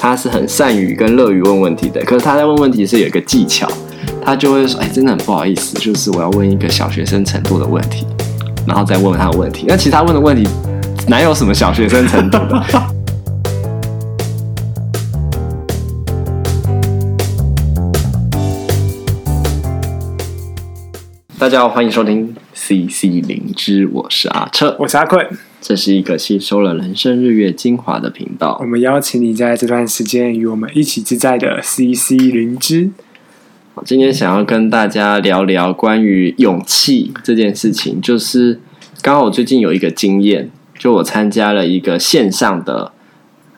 他是很善于跟乐于问问题的，可是他在问问题是有一个技巧，他就会说：“哎，真的很不好意思，就是我要问一个小学生程度的问题，然后再问问他的问题。那其实他问的问题哪有什么小学生程度的？” 大家好，欢迎收听 CC 灵芝，我是阿彻，我是阿坤。这是一个吸收了人生日月精华的频道。我们邀请你在这段时间与我们一起自在的 CC 灵芝。今天想要跟大家聊聊关于勇气这件事情，就是刚好我最近有一个经验，就我参加了一个线上的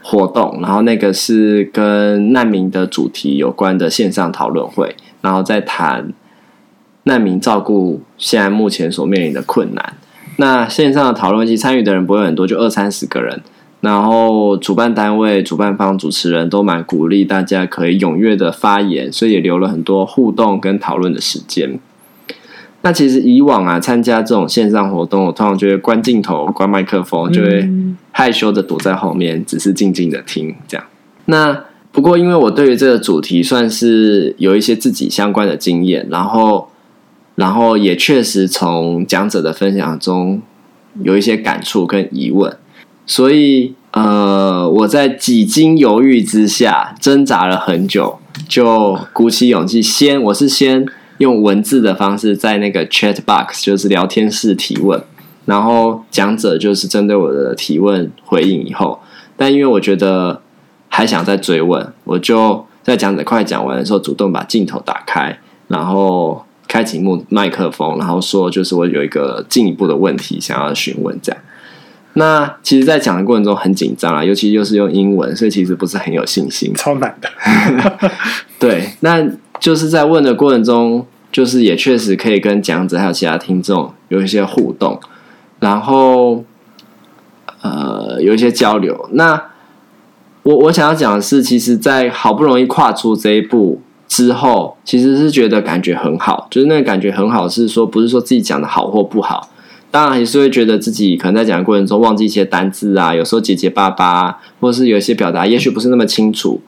活动，然后那个是跟难民的主题有关的线上讨论会，然后在谈难民照顾现在目前所面临的困难。那线上的讨论，其实参与的人不会很多，就二三十个人。然后主办单位、主办方、主持人都蛮鼓励大家可以踊跃的发言，所以也留了很多互动跟讨论的时间。那其实以往啊，参加这种线上活动，我通常就会关镜头、关麦克风，就会害羞的躲在后面，只是静静的听这样。那不过，因为我对于这个主题算是有一些自己相关的经验，然后。然后也确实从讲者的分享中有一些感触跟疑问，所以呃，我在几经犹豫之下挣扎了很久，就鼓起勇气先，我是先用文字的方式在那个 chat box 就是聊天室提问，然后讲者就是针对我的提问回应以后，但因为我觉得还想再追问，我就在讲者快讲完的时候主动把镜头打开，然后。开启麦麦克风，然后说，就是我有一个进一步的问题想要询问，这样。那其实，在讲的过程中很紧张啊，尤其又是用英文，所以其实不是很有信心，超难的。对，那就是在问的过程中，就是也确实可以跟讲者还有其他听众有一些互动，然后呃有一些交流。那我我想要讲的是，其实，在好不容易跨出这一步。之后其实是觉得感觉很好，就是那个感觉很好，是说不是说自己讲的好或不好，当然也是会觉得自己可能在讲的过程中忘记一些单字啊，有时候结结巴巴，或是有一些表达也许不是那么清楚，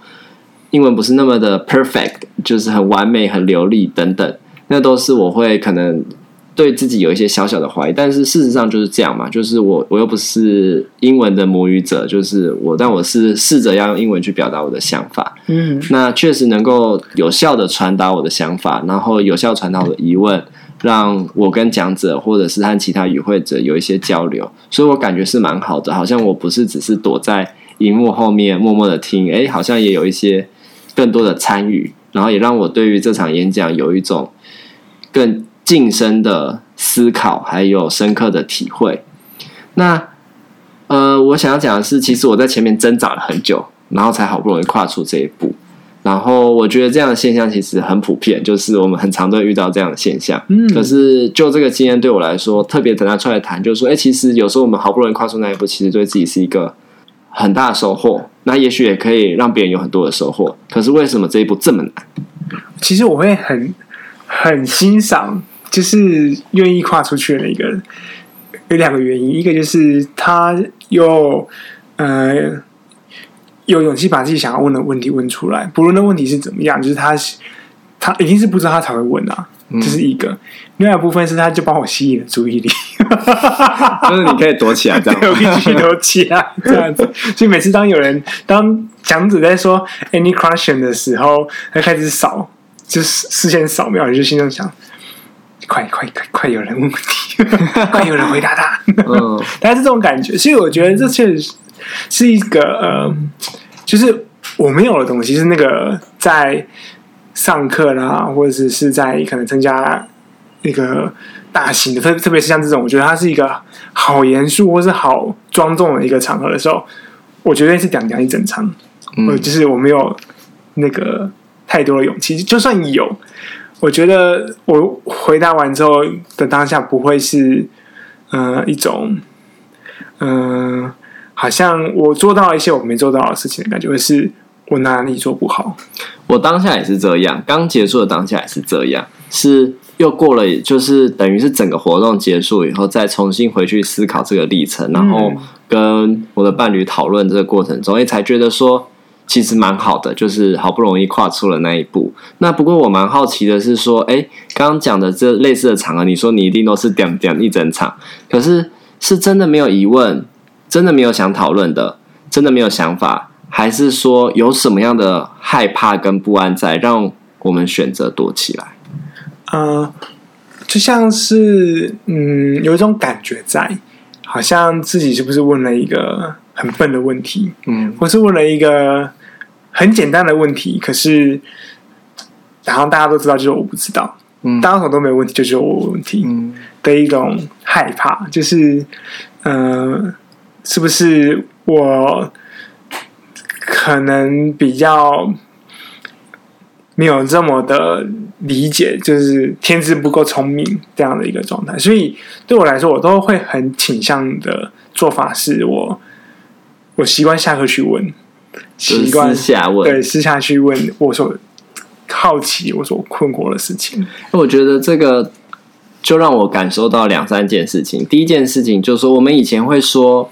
英文不是那么的 perfect，就是很完美、很流利等等，那都是我会可能。对自己有一些小小的怀疑，但是事实上就是这样嘛，就是我我又不是英文的母语者，就是我，但我是试着要用英文去表达我的想法，嗯，那确实能够有效的传达我的想法，然后有效传达我的疑问，让我跟讲者或者是和其他与会者有一些交流，所以我感觉是蛮好的，好像我不是只是躲在荧幕后面默默的听，诶，好像也有一些更多的参与，然后也让我对于这场演讲有一种更。晋升的思考，还有深刻的体会。那呃，我想要讲的是，其实我在前面挣扎了很久，然后才好不容易跨出这一步。然后我觉得这样的现象其实很普遍，就是我们很常都会遇到这样的现象。嗯，可是就这个经验对我来说，特别等他出来谈，就是说，哎，其实有时候我们好不容易跨出那一步，其实对自己是一个很大的收获。那也许也可以让别人有很多的收获。可是为什么这一步这么难？其实我会很很欣赏。就是愿意跨出去的那个，有两个原因，一个就是他有呃有勇气把自己想要问的问题问出来，不论那问题是怎么样，就是他他一定是不知道他才会问啊，这是一个。嗯、另外一部分是他就帮我吸引了注意力，就是你可以躲起来这样，我可以躲起来这样子。所以每次当有人当讲者在说 any question 的时候，他开始扫，就是视线扫描，你就心中想。快快快快！有人问问题，快有人回答他。嗯，大概是这种感觉。所以我觉得这确实是一个呃，就是我没有的东西，是那个在上课啦，或者是是在可能参加那个大型的，特特别是像这种，我觉得它是一个好严肃或是好庄重的一个场合的时候，我绝对是讲讲一整场。嗯，就是我没有那个太多的勇气，就算有。我觉得我回答完之后的当下不会是，呃，一种，嗯、呃，好像我做到一些我没做到的事情的感觉，会是我哪里做不好。我当下也是这样，刚结束的当下也是这样，是又过了，就是等于是整个活动结束以后，再重新回去思考这个历程，然后跟我的伴侣讨论这个过程中，也才觉得说，其实蛮好的，就是好不容易跨出了那一步。那不过我蛮好奇的是说，哎，刚刚讲的这类似的场合，你说你一定都是点点一整场，可是是真的没有疑问，真的没有想讨论的，真的没有想法，还是说有什么样的害怕跟不安在让我们选择躲起来？呃，就像是嗯，有一种感觉在，好像自己是不是问了一个很笨的问题，嗯，或是问了一个。很简单的问题，可是，然后大家都知道，就是我不知道，嗯，大家可能都没有问题，就是我问题，嗯，的一种害怕，就是，嗯、呃，是不是我可能比较没有这么的理解，就是天资不够聪明这样的一个状态，所以对我来说，我都会很倾向的做法是我，我习惯下课去问。习惯私下问，对，私下去问我所好奇、我所困惑的事情。我觉得这个就让我感受到两三件事情。第一件事情就是说，我们以前会说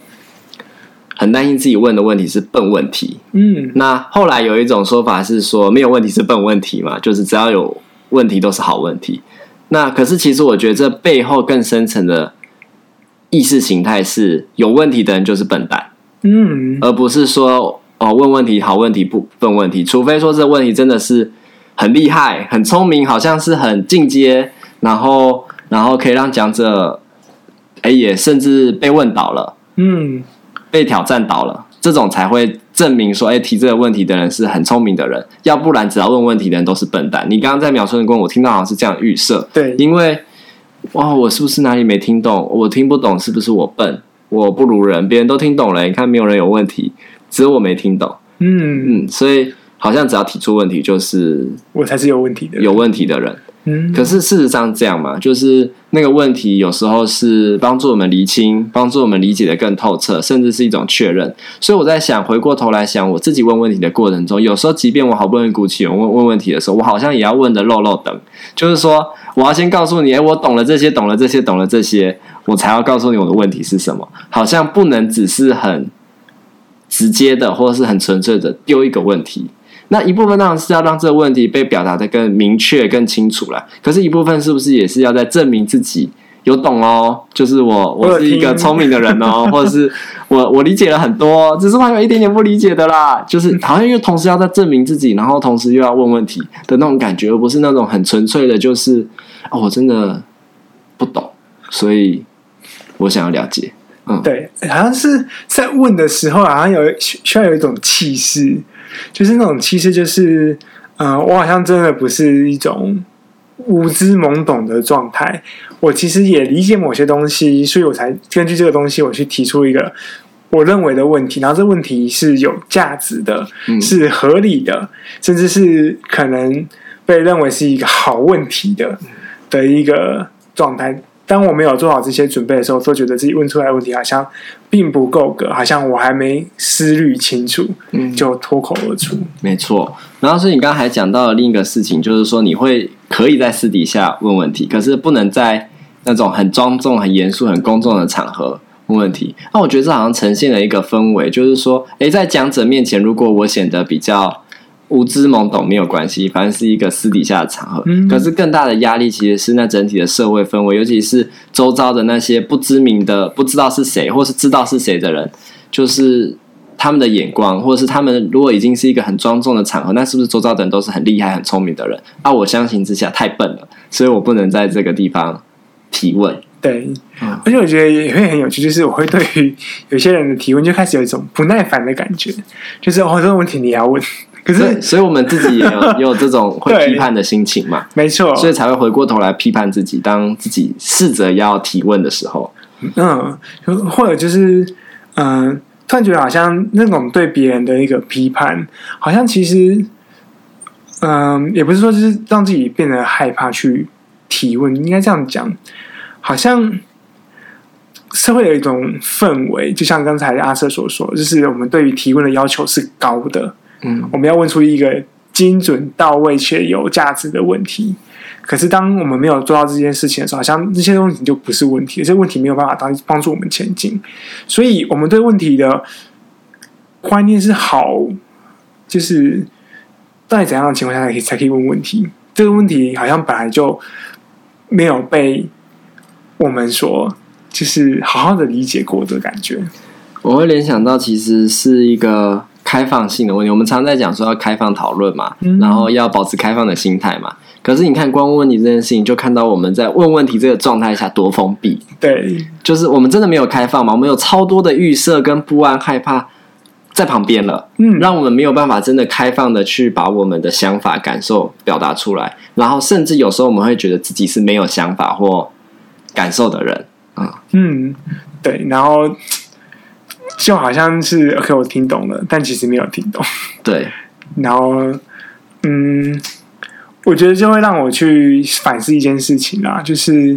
很担心自己问的问题是笨问题，嗯，那后来有一种说法是说没有问题是笨问题嘛，就是只要有问题都是好问题。那可是其实我觉得这背后更深层的意识形态是有问题的人就是笨蛋，嗯，而不是说。哦，问问题，好问题，不笨问题。除非说这个问题真的是很厉害、很聪明，好像是很进阶，然后然后可以让讲者，哎，也甚至被问倒了，嗯，被挑战倒了，这种才会证明说，哎，提这个问题的人是很聪明的人。要不然，只要问问题的人都是笨蛋。你刚刚在描述的过程，我听到好像是这样预设，对，因为哇，我是不是哪里没听懂？我听不懂，是不是我笨？我不如人，别人都听懂了，你看没有人有问题。只有我没听懂，嗯嗯，所以好像只要提出问题，就是我才是有问题的，有问题的人。嗯，可是事实上这样嘛，就是那个问题有时候是帮助我们厘清，帮助我们理解得更透彻，甚至是一种确认。所以我在想，回过头来想，我自己问问题的过程中，有时候即便我好不容易鼓起勇问问问题的时候，我好像也要问的漏漏等，就是说我要先告诉你，哎，我懂了这些，懂了这些，懂了这些，我才要告诉你我的问题是什么。好像不能只是很。直接的，或者是很纯粹的丢一个问题，那一部分当然是要让这个问题被表达的更明确、更清楚了。可是，一部分是不是也是要在证明自己有懂哦？就是我，我是一个聪明的人哦，或者是我我理解了很多，只是还有一点点不理解的啦。就是好像又同时要在证明自己，然后同时又要问问题的那种感觉，而不是那种很纯粹的，就是哦，我真的不懂，所以我想要了解。对，好像是在问的时候，好像有需要有一种气势，就是那种气势，就是，呃，我好像真的不是一种无知懵懂的状态，我其实也理解某些东西，所以我才根据这个东西，我去提出一个我认为的问题，然后这问题是有价值的，是合理的，甚至是可能被认为是一个好问题的的一个状态。当我没有做好这些准备的时候，都觉得自己问出来的问题好像并不够格，好像我还没思虑清楚，嗯，就脱口而出。没错。然后是你刚刚还讲到了另一个事情，就是说你会可以在私底下问问题，可是不能在那种很庄重、很严肃、很公众的场合问问题。那我觉得这好像呈现了一个氛围，就是说，诶，在讲者面前，如果我显得比较。无知懵懂没有关系，反正是一个私底下的场合。嗯、可是更大的压力其实是那整体的社会氛围，尤其是周遭的那些不知名的、不知道是谁，或是知道是谁的人，就是他们的眼光，或者是他们如果已经是一个很庄重的场合，那是不是周遭的人都是很厉害、很聪明的人？啊，我相形之下太笨了，所以我不能在这个地方提问。对，嗯、而且我觉得也会很有趣，就是我会对于有些人的提问就开始有一种不耐烦的感觉，就是哦，这个问题你要问。可是，所以我们自己也有 也有这种会批判的心情嘛？没错，所以才会回过头来批判自己。当自己试着要提问的时候，嗯，或者就是，嗯、呃，突然觉得好像那种对别人的一个批判，好像其实，嗯、呃，也不是说就是让自己变得害怕去提问，应该这样讲，好像社会有一种氛围，就像刚才阿瑟所说，就是我们对于提问的要求是高的。嗯，我们要问出一个精准到位且有价值的问题。可是，当我们没有做到这件事情的时候，好像这些东西就不是问题，这些问题没有办法帮帮助我们前进。所以，我们对问题的观念是好就是在怎样的情况下才可以才可以问问题？这个问题好像本来就没有被我们所就是好好的理解过的感觉。我会联想到，其实是一个开放性的问题。我们常在讲说要开放讨论嘛，嗯、然后要保持开放的心态嘛。可是你看，光问问题这件事情，就看到我们在问问题这个状态下多封闭。对，就是我们真的没有开放嘛？我们有超多的预设跟不安、害怕在旁边了，嗯，让我们没有办法真的开放的去把我们的想法、感受表达出来。然后，甚至有时候我们会觉得自己是没有想法或感受的人啊。嗯，对，然后。就好像是 OK，我听懂了，但其实没有听懂。对，然后，嗯，我觉得就会让我去反思一件事情啦，就是，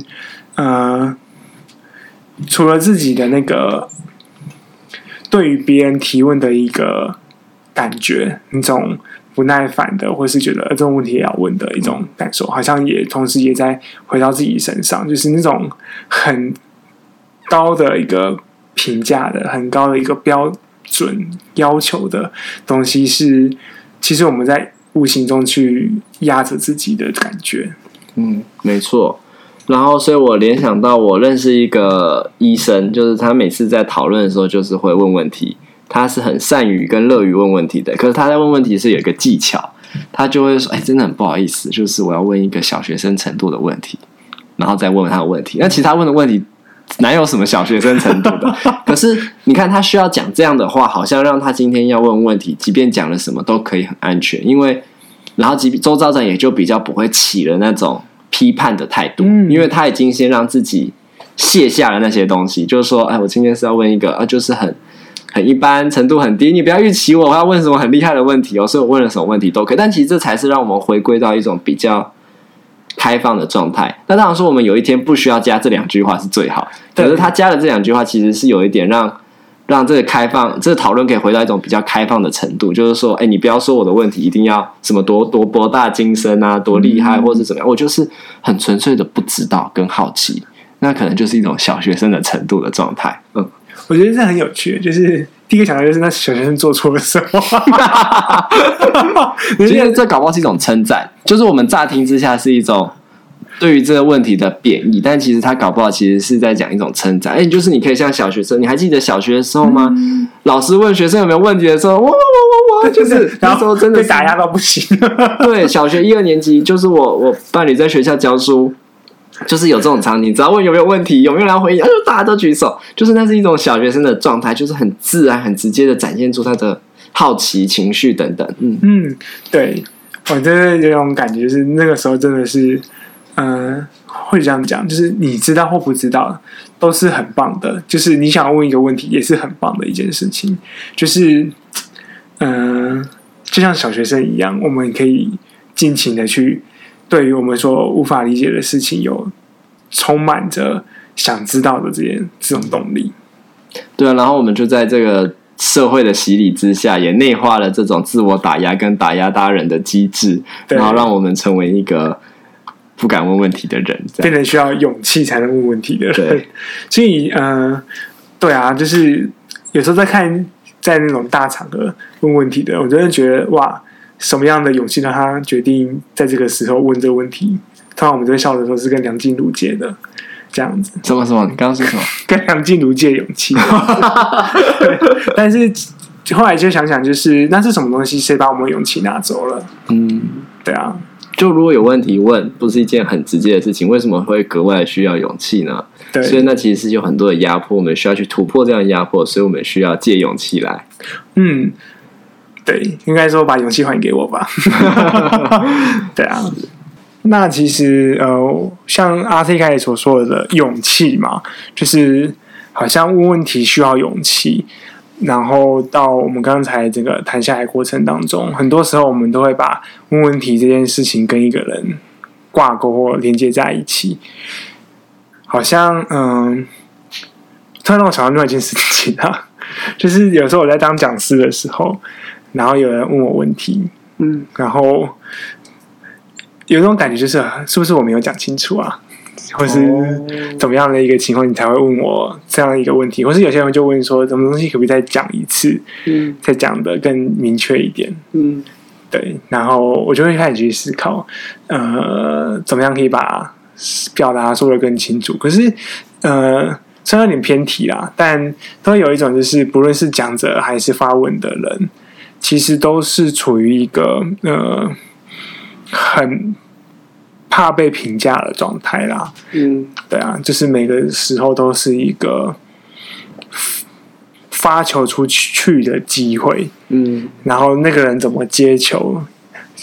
呃，除了自己的那个对于别人提问的一个感觉，那种不耐烦的，或是觉得这种问题也要问的一种感受，好像也同时也在回到自己身上，就是那种很高的一个。评价的很高的一个标准要求的东西是，其实我们在无形中去压着自己的感觉。嗯，没错。然后，所以我联想到我认识一个医生，就是他每次在讨论的时候，就是会问问题。他是很善于跟乐于问问题的，可是他在问问题是有一个技巧，他就会说：“哎，真的很不好意思，就是我要问一个小学生程度的问题，然后再问问他的问题。那其他问的问题。”哪有什么小学生程度的？可是你看，他需要讲这样的话，好像让他今天要问问题，即便讲了什么都可以很安全。因为，然后，即周遭人也就比较不会起了那种批判的态度，因为他已经先让自己卸下了那些东西，就是说，哎，我今天是要问一个啊，就是很很一般程度很低，你不要预期我要问什么很厉害的问题哦，所以我问了什么问题都可以。但其实这才是让我们回归到一种比较。开放的状态，那当然说我们有一天不需要加这两句话是最好。可是他加了这两句话，其实是有一点让让这个开放，这个讨论可以回到一种比较开放的程度。就是说，哎，你不要说我的问题一定要什么多多博大精深啊，多厉害，或是怎么样，我就是很纯粹的不知道跟好奇，那可能就是一种小学生的程度的状态。嗯，我觉得这很有趣，就是。第一个想到就是那小学生做错了什么？其实这搞不好是一种称赞，就是我们乍听之下是一种对于这个问题的贬义，但其实他搞不好其实是在讲一种称赞。哎，就是你可以像小学生，你还记得小学的时候吗？嗯、老师问学生有没有问题的时候，哇哇哇哇，就是那时候真的被打压到不行。对，小学一二年级就是我我伴侣在学校教书。就是有这种场景，只要问有没有问题，有没有人回应，就大家都举手。就是那是一种小学生的状态，就是很自然、很直接的展现出他的好奇情绪等等。嗯嗯，对，我真的有种感觉，是那个时候真的是，嗯、会这样讲，就是你知道或不知道都是很棒的。就是你想要问一个问题，也是很棒的一件事情。就是，嗯、就像小学生一样，我们可以尽情的去。对于我们说无法理解的事情，有充满着想知道的这些这种动力。对啊，然后我们就在这个社会的洗礼之下，也内化了这种自我打压跟打压他人的机制，然后让我们成为一个不敢问问题的人，变成需要勇气才能问问题的人。所以嗯、呃，对啊，就是有时候在看在那种大场合问问题的，我真的觉得哇。什么样的勇气让他决定在这个时候问这个问题？通常我们在笑的时候是跟梁静茹借的，这样子。什么什么？你刚刚说什么？跟梁静茹借勇气。但是后来就想想，就是那是什么东西？谁把我们勇气拿走了？嗯，对啊。就如果有问题问，不是一件很直接的事情，为什么会格外需要勇气呢？对，所以那其实是有很多的压迫，我们需要去突破这样的压迫，所以我们需要借勇气来。嗯。对，应该说把勇气还给我吧。对啊，那其实呃，像阿 C 开始所说的勇气嘛，就是好像问问题需要勇气，然后到我们刚才这个谈下来过程当中，很多时候我们都会把问问题这件事情跟一个人挂钩或连接在一起，好像嗯，突然让我想到另外一件事情啊，就是有时候我在当讲师的时候。然后有人问我问题，嗯，然后有一种感觉就是，是不是我没有讲清楚啊？或是怎么样的一个情况，你才会问我这样一个问题？或是有些人就问说，什么东西可不可以再讲一次？嗯，再讲的更明确一点。嗯，对。然后我就会开始去思考，呃，怎么样可以把表达说的更清楚？可是，呃，虽然有点偏题啦，但都有一种就是，不论是讲者还是发问的人，其实都是处于一个呃很。怕被评价的状态啦，嗯，对啊，就是每个时候都是一个发球出去的机会，嗯，然后那个人怎么接球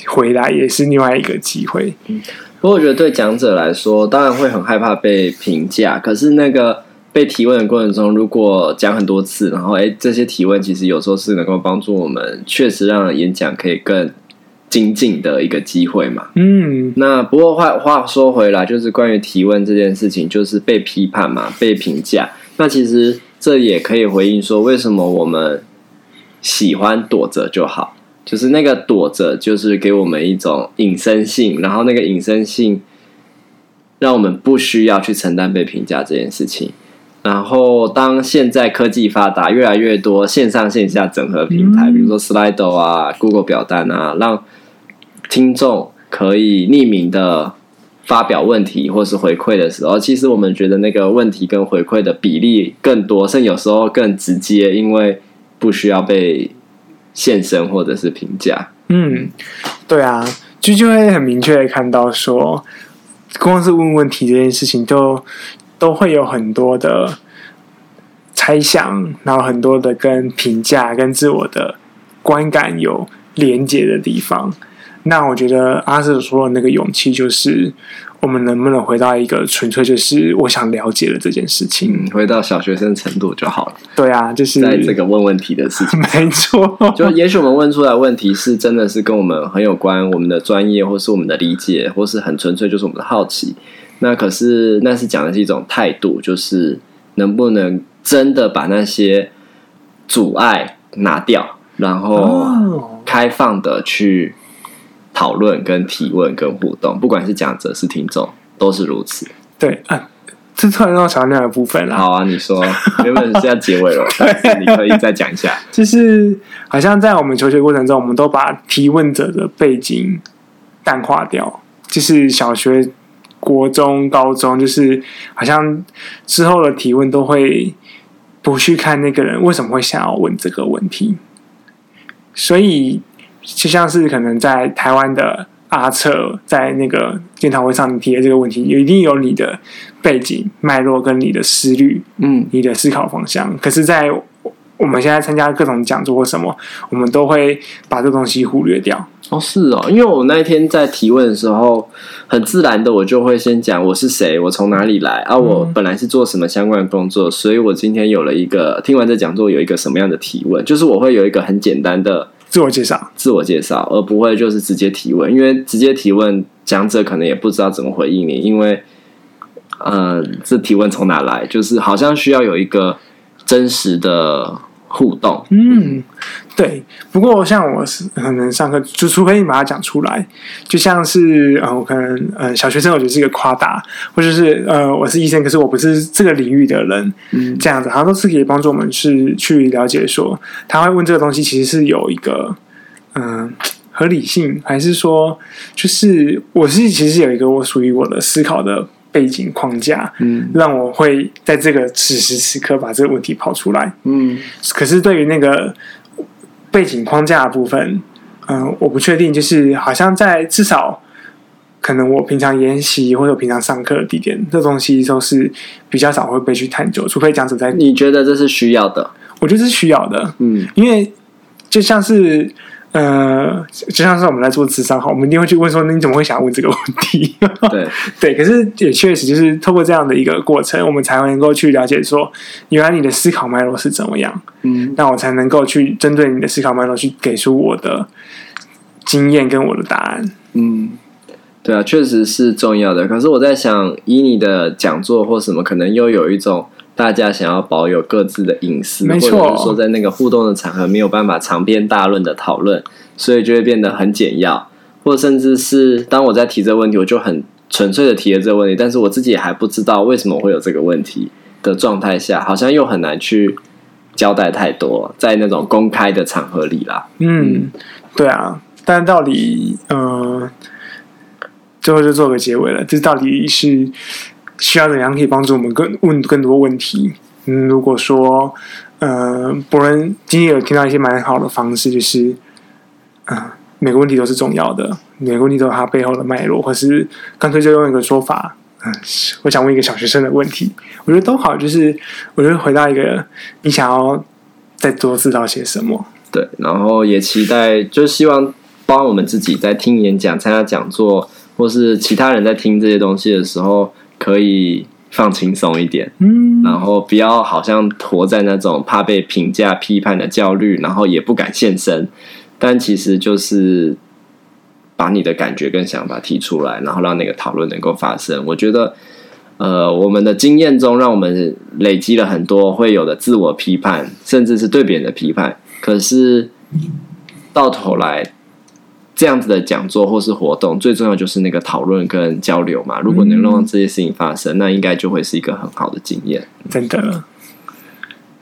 回来也是另外一个机会。嗯，不过我觉得对讲者来说，当然会很害怕被评价，可是那个被提问的过程中，如果讲很多次，然后哎，这些提问其实有时候是能够帮助我们，确实让演讲可以更。精进的一个机会嘛，嗯，那不过话话说回来，就是关于提问这件事情，就是被批判嘛，被评价。那其实这也可以回应说，为什么我们喜欢躲着就好？就是那个躲着，就是给我们一种隐身性，然后那个隐身性让我们不需要去承担被评价这件事情。然后当现在科技发达，越来越多线上线下整合平台，比如说 Slido 啊、Google 表单啊，让听众可以匿名的发表问题或是回馈的时候，其实我们觉得那个问题跟回馈的比例更多，甚至有时候更直接，因为不需要被现身或者是评价。嗯，对啊，就就会很明确的看到说，光是问问题这件事情都，都都会有很多的猜想，然后很多的跟评价跟自我的观感有连接的地方。那我觉得阿瑟说的那个勇气，就是我们能不能回到一个纯粹就是我想了解的这件事情，回到小学生程度就好了。对啊，就是在这个问问题的事情，没错。就也许我们问出来问题是真的是跟我们很有关，我们的专业或是我们的理解，或是很纯粹就是我们的好奇。那可是那是讲的是一种态度，就是能不能真的把那些阻碍拿掉，然后开放的去。讨论、跟提问、跟互动，不管是讲者是听众，都是如此。对啊，这突然让我想到另外一个部分了。好啊，你说，原本是要结尾了，你可以再讲一下。就是好像在我们求学过程中，我们都把提问者的背景淡化掉，就是小学、国中、高中，就是好像之后的提问都会不去看那个人为什么会想要问这个问题，所以。就像是可能在台湾的阿策在那个研讨会上提的这个问题，也一定有你的背景脉络跟你的思虑，嗯，你的思考方向。可是，在我们现在参加各种讲座或什么，我们都会把这东西忽略掉。哦，是哦，因为我那一天在提问的时候，很自然的我就会先讲我是谁，我从哪里来啊，我本来是做什么相关的工作，所以我今天有了一个听完这讲座有一个什么样的提问，就是我会有一个很简单的。自我介绍，自我介绍，而不会就是直接提问，因为直接提问，讲者可能也不知道怎么回应你，因为，呃，这提问从哪来，就是好像需要有一个真实的。互动，嗯，对。不过像我是可能上课，就除非你把它讲出来，就像是呃，我可能呃，小学生我觉得是一个夸大，或者是呃，我是医生，可是我不是这个领域的人，嗯，这样子，它都是可以帮助我们去去了解说，他会问这个东西其实是有一个嗯、呃、合理性，还是说就是我是其实有一个我属于我的思考的。背景框架，嗯，让我会在这个此时此刻把这个问题抛出来，嗯。可是对于那个背景框架的部分，嗯、呃，我不确定，就是好像在至少可能我平常研习或者我平常上课的地点，这东西都是比较少会被去探究，除非讲者在。你觉得这是需要的？我觉得是需要的，嗯，因为就像是。呃，就像是我们在做智商，哈，我们一定会去问说，你怎么会想问这个问题？对对，可是也确实就是透过这样的一个过程，我们才能够去了解说，原来你的思考脉络是怎么样。嗯，那我才能够去针对你的思考脉络去给出我的经验跟我的答案。嗯，对啊，确实是重要的。可是我在想，以你的讲座或什么，可能又有一种。大家想要保有各自的隐私，没错，或者是说在那个互动的场合没有办法长篇大论的讨论，所以就会变得很简要，或者甚至是当我在提这个问题，我就很纯粹的提了这个问题，但是我自己也还不知道为什么会有这个问题的状态下，好像又很难去交代太多，在那种公开的场合里啦。嗯，对啊，但到底呃，最后就做个结尾了，这到底是需要怎样可以帮助我们更问更多问题？嗯，如果说呃，博恩今天有听到一些蛮好的方式，就是嗯。每个问题都是重要的，每个问题都有它背后的脉络，或是干脆就用一个说法，嗯，我想问一个小学生的问题，我觉得都好，就是我觉得回到一个你想要再多知道些什么，对，然后也期待，就希望帮我们自己在听演讲、参加讲座，或是其他人在听这些东西的时候，可以放轻松一点，嗯，然后不要好像活在那种怕被评价、批判的焦虑，然后也不敢现身。但其实就是把你的感觉跟想法提出来，然后让那个讨论能够发生。我觉得，呃，我们的经验中，让我们累积了很多会有的自我批判，甚至是对别人的批判。可是到头来，这样子的讲座或是活动，最重要就是那个讨论跟交流嘛。如果能让这些事情发生，那应该就会是一个很好的经验。真的，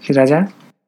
谢谢大家。